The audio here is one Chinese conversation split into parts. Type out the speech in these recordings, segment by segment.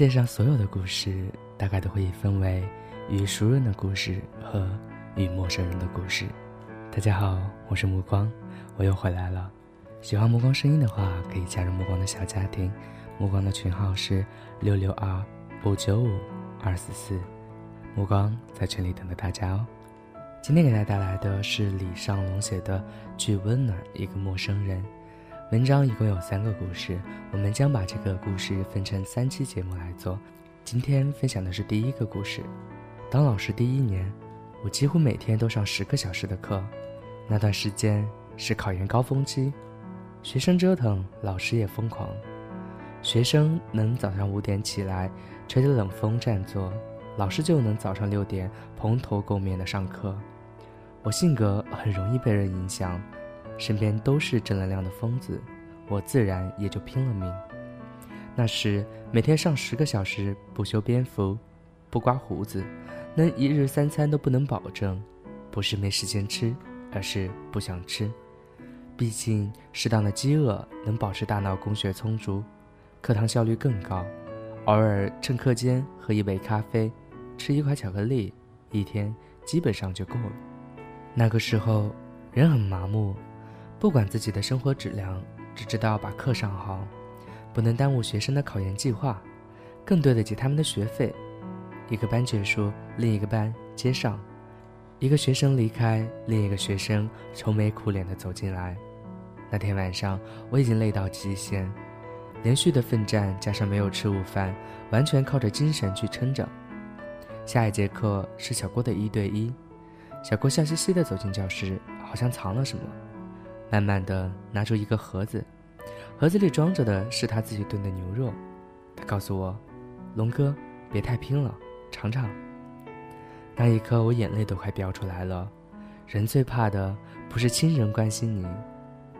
世界上所有的故事，大概都会分为与熟人的故事和与陌生人的故事。大家好，我是目光，我又回来了。喜欢目光声音的话，可以加入目光的小家庭。目光的群号是六六二五九五二四四，目光在群里等着大家哦。今天给大家带来的是李尚龙写的《巨温暖一个陌生人》。文章一共有三个故事，我们将把这个故事分成三期节目来做。今天分享的是第一个故事。当老师第一年，我几乎每天都上十个小时的课。那段时间是考研高峰期，学生折腾，老师也疯狂。学生能早上五点起来，吹着冷风占座，老师就能早上六点蓬头垢面的上课。我性格很容易被人影响。身边都是正能量的疯子，我自然也就拼了命。那时每天上十个小时，不修边幅，不刮胡子，能一日三餐都不能保证，不是没时间吃，而是不想吃。毕竟适当的饥饿能保持大脑供血充足，课堂效率更高。偶尔趁课间喝一杯咖啡，吃一块巧克力，一天基本上就够了。那个时候人很麻木。不管自己的生活质量，只知道把课上好，不能耽误学生的考研计划，更对得起他们的学费。一个班结束，另一个班接上，一个学生离开，另一个学生愁眉苦脸地走进来。那天晚上我已经累到极限，连续的奋战加上没有吃午饭，完全靠着精神去撑着。下一节课是小郭的一对一，小郭笑嘻嘻地走进教室，好像藏了什么。慢慢的拿出一个盒子，盒子里装着的是他自己炖的牛肉。他告诉我：“龙哥，别太拼了，尝尝。”那一刻，我眼泪都快飙出来了。人最怕的不是亲人关心你，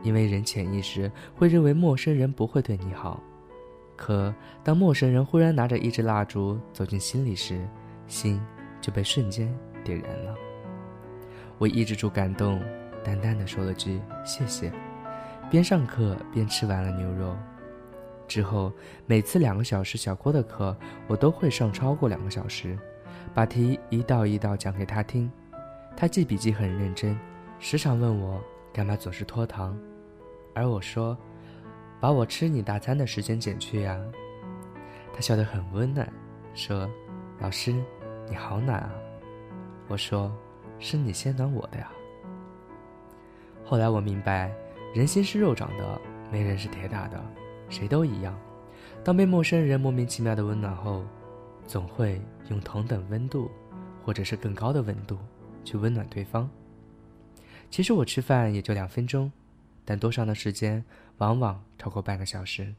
因为人潜意识会认为陌生人不会对你好。可当陌生人忽然拿着一支蜡烛走进心里时，心就被瞬间点燃了。我抑制住感动。淡淡的说了句谢谢，边上课边吃完了牛肉。之后每次两个小时小郭的课，我都会上超过两个小时，把题一道一道讲给他听。他记笔记很认真，时常问我干嘛总是拖堂，而我说，把我吃你大餐的时间减去呀。他笑得很温暖，说，老师，你好暖啊。我说，是你先暖我的呀。后来我明白，人心是肉长的，没人是铁打的，谁都一样。当被陌生人莫名其妙的温暖后，总会用同等温度，或者是更高的温度，去温暖对方。其实我吃饭也就两分钟，但多上的时间往往超过半个小时。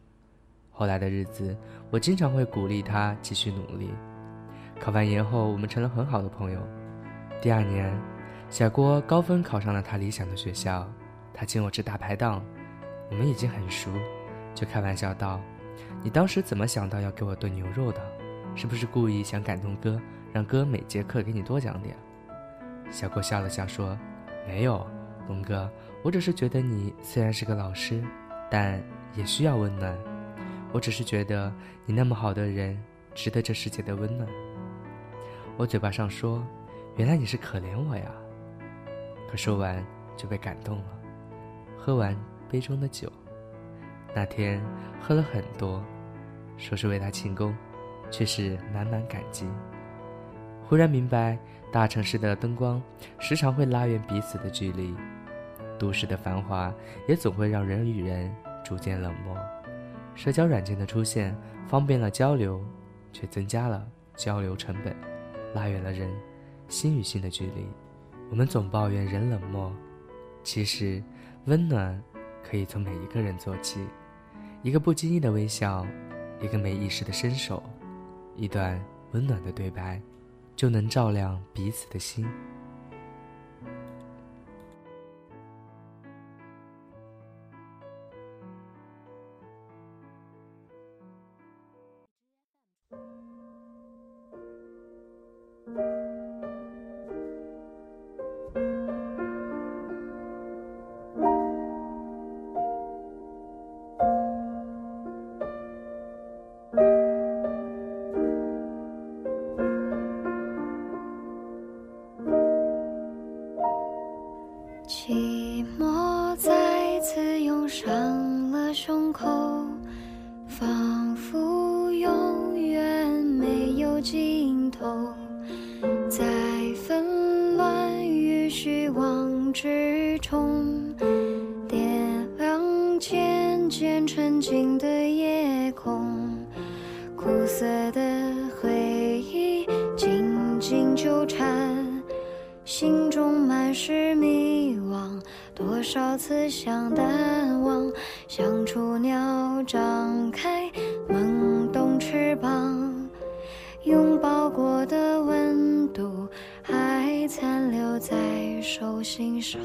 后来的日子，我经常会鼓励他继续努力。考完研后，我们成了很好的朋友。第二年。小郭高分考上了他理想的学校，他请我吃大排档，我们已经很熟，就开玩笑道：“你当时怎么想到要给我炖牛肉的？是不是故意想感动哥，让哥每节课给你多讲点？”小郭笑了笑说：“没有，龙哥，我只是觉得你虽然是个老师，但也需要温暖。我只是觉得你那么好的人，值得这世界的温暖。”我嘴巴上说：“原来你是可怜我呀。”可说完就被感动了，喝完杯中的酒，那天喝了很多，说是为他庆功，却是满满感激。忽然明白，大城市的灯光时常会拉远彼此的距离，都市的繁华也总会让人与人逐渐冷漠。社交软件的出现，方便了交流，却增加了交流成本，拉远了人心与心的距离。我们总抱怨人冷漠其实温暖可以从每一个人做起。一个不经意的微笑一个没意识的伸手一段温暖的对白就能照亮彼此的心。仿佛永远没有尽头，在纷乱与虚妄之中，点亮渐渐沉静的夜空，苦涩的回忆紧紧纠缠，心中满是迷惘，多少次想淡忘，想初年。拥抱过的温度还残留在手心上。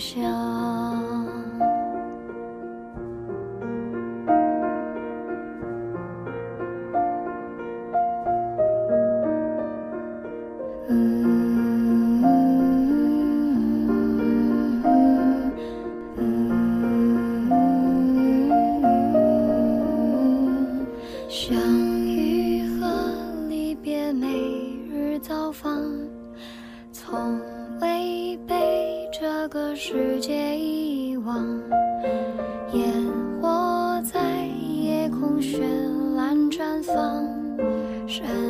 想。远方。